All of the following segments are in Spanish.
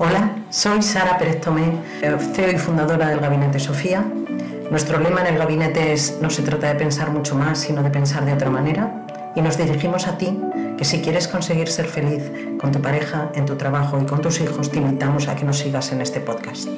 Hola, soy Sara Pérez Tomé, CEO y fundadora del Gabinete Sofía. Nuestro lema en el gabinete es no se trata de pensar mucho más, sino de pensar de otra manera. Y nos dirigimos a ti, que si quieres conseguir ser feliz con tu pareja, en tu trabajo y con tus hijos, te invitamos a que nos sigas en este podcast.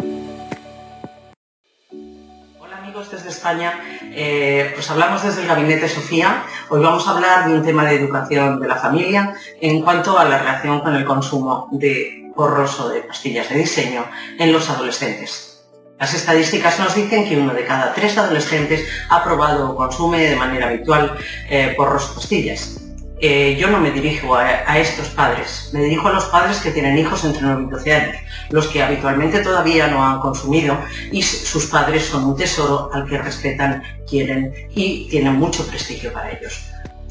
Hola amigos desde España, eh, pues hablamos desde el Gabinete Sofía. Hoy vamos a hablar de un tema de educación de la familia en cuanto a la relación con el consumo de porros o de pastillas de diseño en los adolescentes. Las estadísticas nos dicen que uno de cada tres adolescentes ha probado o consume de manera habitual eh, porros o pastillas. Eh, yo no me dirijo a, estos padres, me dirijo a los padres que tienen hijos entre 9 y 12 años, los que habitualmente todavía no han consumido y sus padres son un tesoro al que respetan, quieren y tienen mucho prestigio para ellos.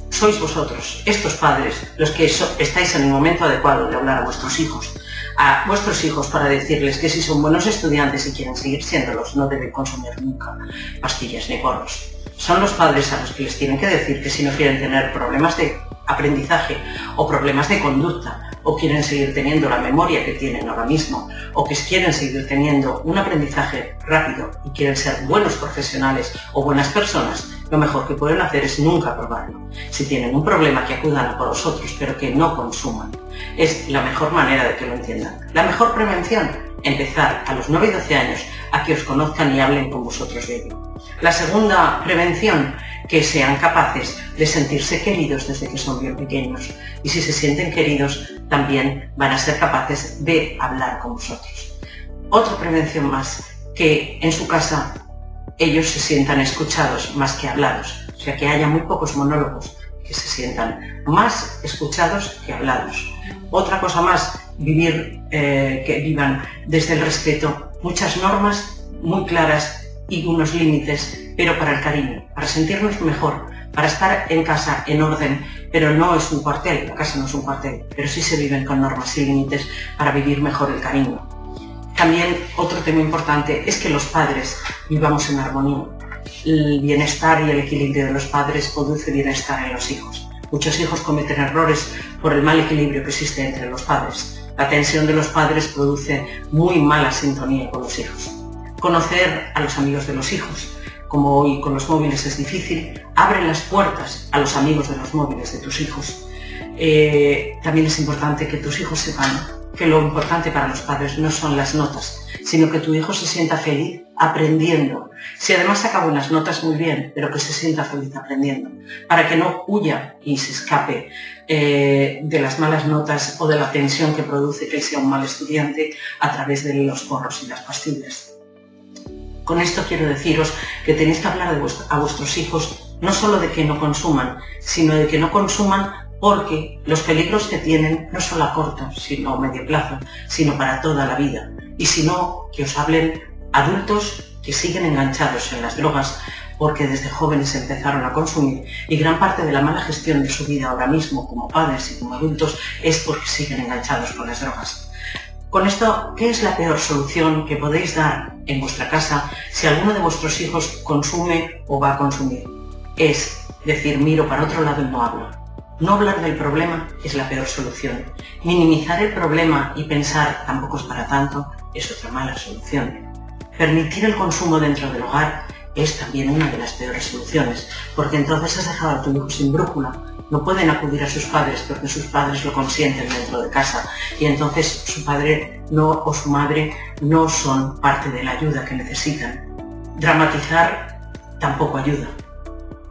Sois vosotros, estos padres, los que estáis en el momento adecuado de hablar a vuestros hijos, a vuestros hijos para decirles que si son buenos estudiantes y quieren seguir siéndolos, no deben consumir nunca pastillas ni porros. Son los padres a los que les tienen que decir que si no quieren tener problemas de aprendizaje o problemas de conducta o quieren seguir teniendo la memoria que tienen ahora mismo o que quieren seguir teniendo un aprendizaje rápido y quieren ser buenos profesionales o buenas personas, lo mejor que pueden hacer es nunca probarlo. Si tienen un problema que acudan a por vosotros pero que no consuman. Es la mejor manera de que lo entiendan. La mejor prevención, empezar a los 9 y 12 años a que os conozcan y hablen con vosotros de ello. La segunda prevención que sean capaces de sentirse queridos desde que son bien pequeños. Y si se sienten queridos, también van a ser capaces de hablar con vosotros. Otra prevención más, que en su casa ellos se sientan escuchados más que hablados. O sea, que haya muy pocos monólogos, que se sientan más escuchados que hablados. Otra cosa más, vivir, eh, que vivan desde el respeto, muchas normas muy claras y unos límites pero para el cariño, para sentirnos mejor, para estar en casa en orden, pero no es un cuartel, la casa no es un cuartel, pero sí se viven con normas y límites para vivir mejor el cariño. También otro tema importante es que los padres vivamos en armonía. El bienestar y el equilibrio de los padres produce bienestar en los hijos. Muchos hijos cometen errores por el mal equilibrio que existe entre los padres. La tensión de los padres produce muy mala sintonía con los hijos. Conocer a los amigos de los hijos, como hoy con los móviles es difícil, abre las puertas a los amigos de los móviles de tus hijos. Eh, también es importante que tus hijos sepan que lo importante para los padres no son las notas, sino que tu hijo se sienta feliz aprendiendo. Si además saca buenas notas, muy bien, pero que se sienta feliz aprendiendo, para que no huya y se escape eh, de las malas notas o de la tensión que produce que él sea un mal estudiante a través de los porros y las pastillas. Con esto quiero deciros que tenéis que hablar a vuestros hijos no solo de que no consuman, sino de que no consuman porque los peligros que tienen no solo a corto, sino a medio plazo, sino para toda la vida. Y si no, que os hablen adultos que siguen enganchados en las drogas porque desde jóvenes empezaron a consumir y gran parte de la mala gestión de su vida ahora mismo como padres y como adultos es porque siguen enganchados con las drogas. Con esto, ¿qué es la peor solución que podéis dar en vuestra casa si alguno de vuestros hijos consume o va a consumir? Es decir, miro para otro lado y no hablo. No hablar del problema es la peor solución. Minimizar el problema y pensar tampoco es para tanto es otra mala solución. Permitir el consumo dentro del hogar es también una de las peores soluciones, porque entonces has dejado a tu hijo sin brújula no pueden acudir a sus padres porque sus padres lo consienten dentro de casa y entonces su padre no o su madre no son parte de la ayuda que necesitan. Dramatizar tampoco ayuda.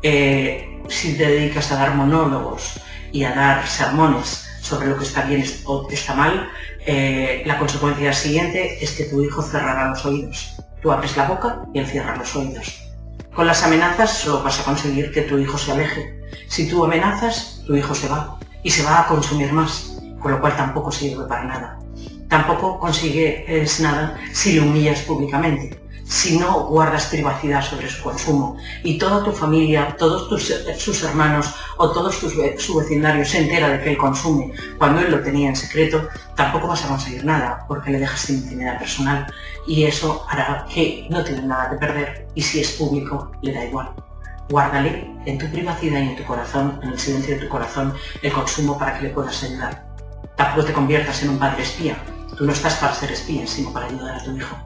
Eh, si te dedicas a dar monólogos y a dar sermones sobre lo que está bien o está mal, eh, la consecuencia siguiente es que tu hijo cerrará los oídos. Tú abres la boca y él cierra los oídos. Con las amenazas solo vas a conseguir que tu hijo se aleje. Si tú amenazas, tu hijo se va y se va a consumir más, con lo cual tampoco sirve para nada. Tampoco consigues nada si le humillas públicamente si no guardas privacidad sobre su consumo y toda tu familia, todos tus, sus hermanos o todos tus, su vecindario se entera de que él consume cuando él lo tenía en secreto, tampoco vas a conseguir nada porque le dejas sin intimidad personal y eso hará que no tiene nada de perder y si es público le da igual. Guárdale en tu privacidad y en tu corazón, en el silencio de tu corazón, el consumo para que le puedas ayudar. Tampoco te conviertas en un padre espía, Tú no estás para ser espía, sino para ayudar a tu hijo.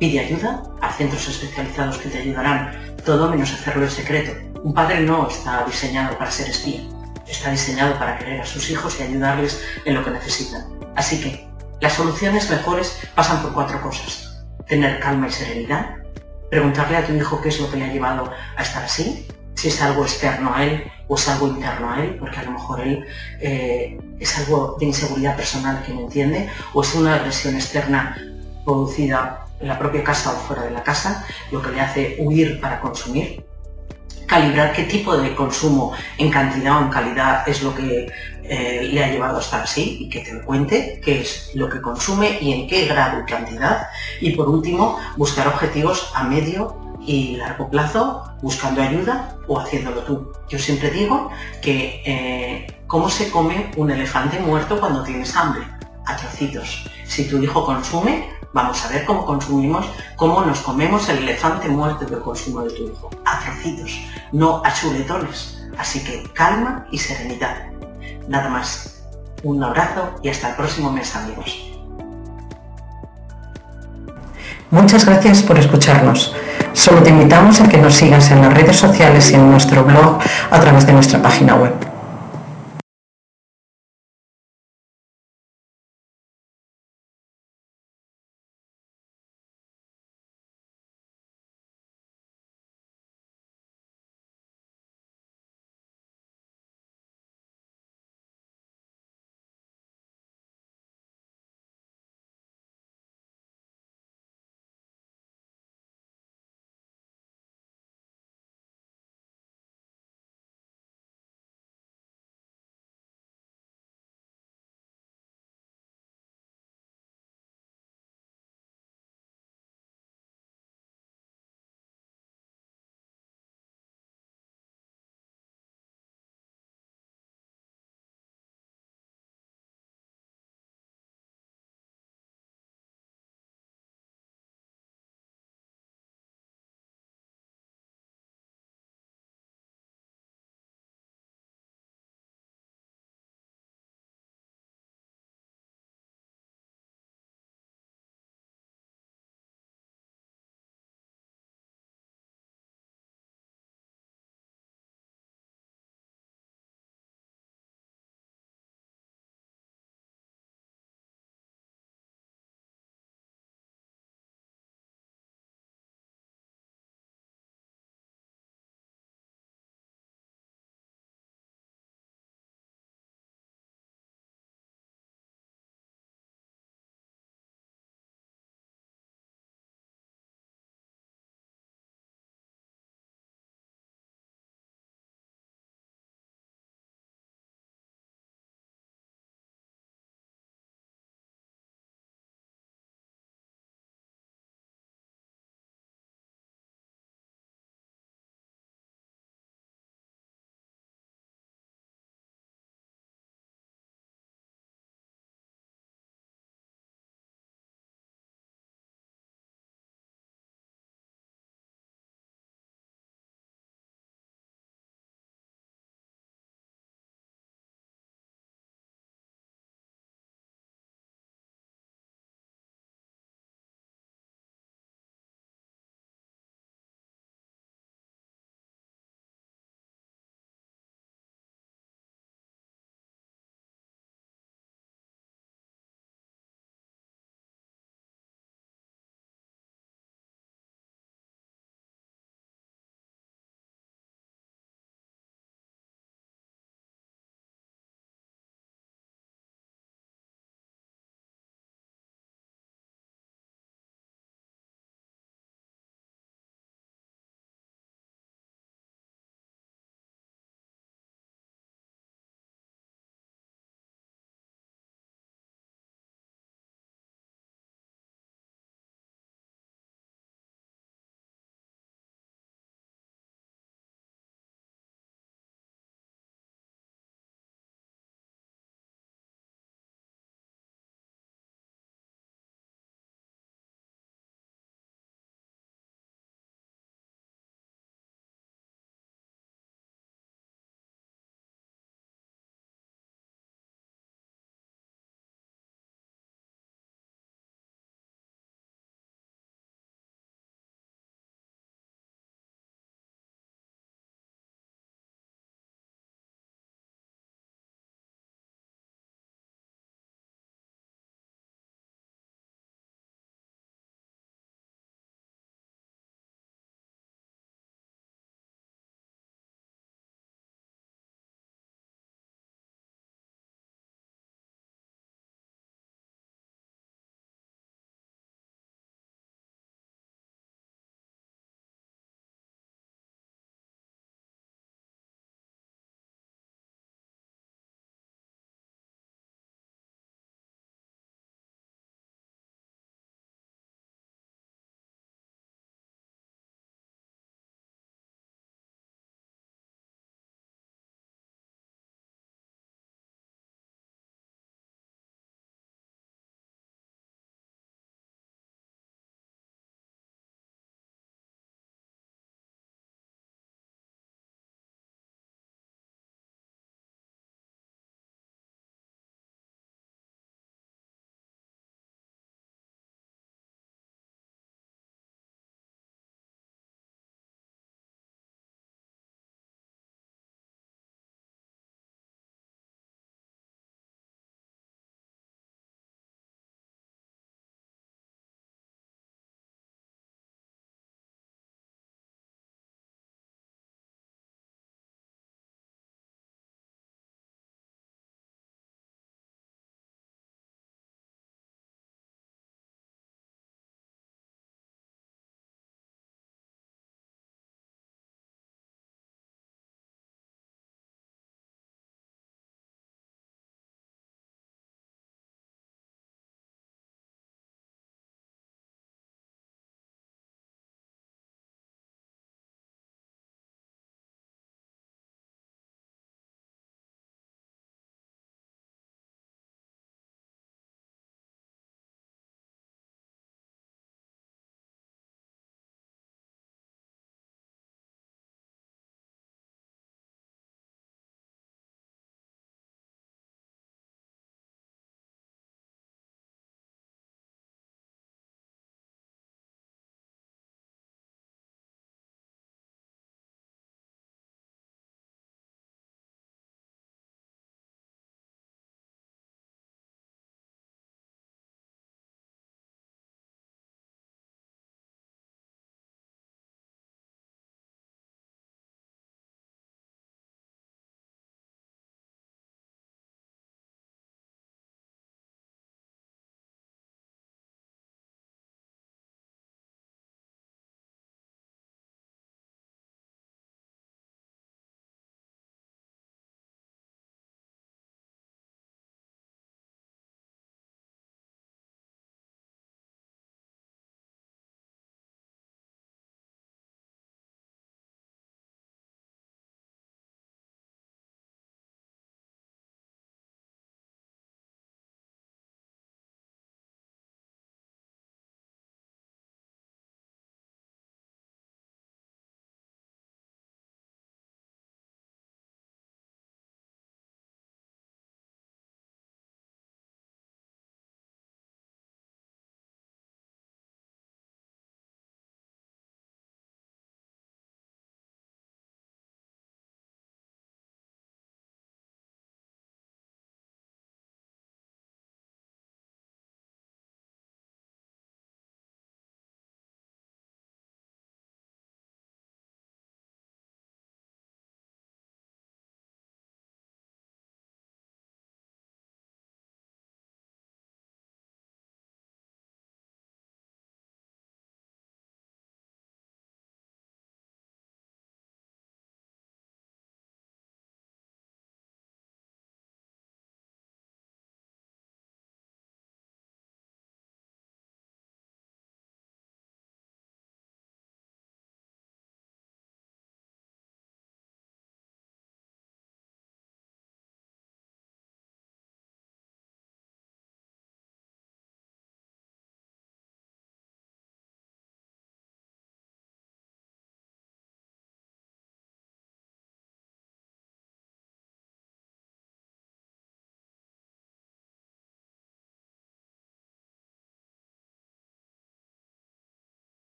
Pide ayuda a centros especializados que te ayudarán, todo menos hacerlo en secreto. Un padre no está diseñado para ser espía, está diseñado para querer a sus hijos y ayudarles en lo que necesitan. Así que las soluciones mejores pasan por cuatro cosas. Tener calma y serenidad, preguntarle a tu hijo qué es lo que le ha llevado a estar así, si es algo externo a él o es algo interno a él, porque a lo mejor él eh, es algo de inseguridad personal que no entiende, o es una agresión externa producida en la propia casa o fuera de la casa, lo que le hace huir para consumir. Calibrar qué tipo de consumo en cantidad o en calidad es lo que eh, le ha llevado a estar así y que te cuente qué es lo que consume y en qué grado y cantidad. Y por último, buscar objetivos a medio y largo plazo buscando ayuda o haciéndolo tú. Yo siempre digo que eh, cómo se come un elefante muerto cuando tienes hambre, a trocitos. Si tu hijo consume, vamos a ver cómo consumimos, cómo nos comemos el elefante muerto del consumo de tu hijo, a trocitos, no a chuletones. Así que calma y serenidad. Nada más. Un abrazo y hasta el próximo mes amigos. Muchas gracias por escucharnos. Solo te invitamos a que nos sigas en las redes sociales y en nuestro blog a través de nuestra página web.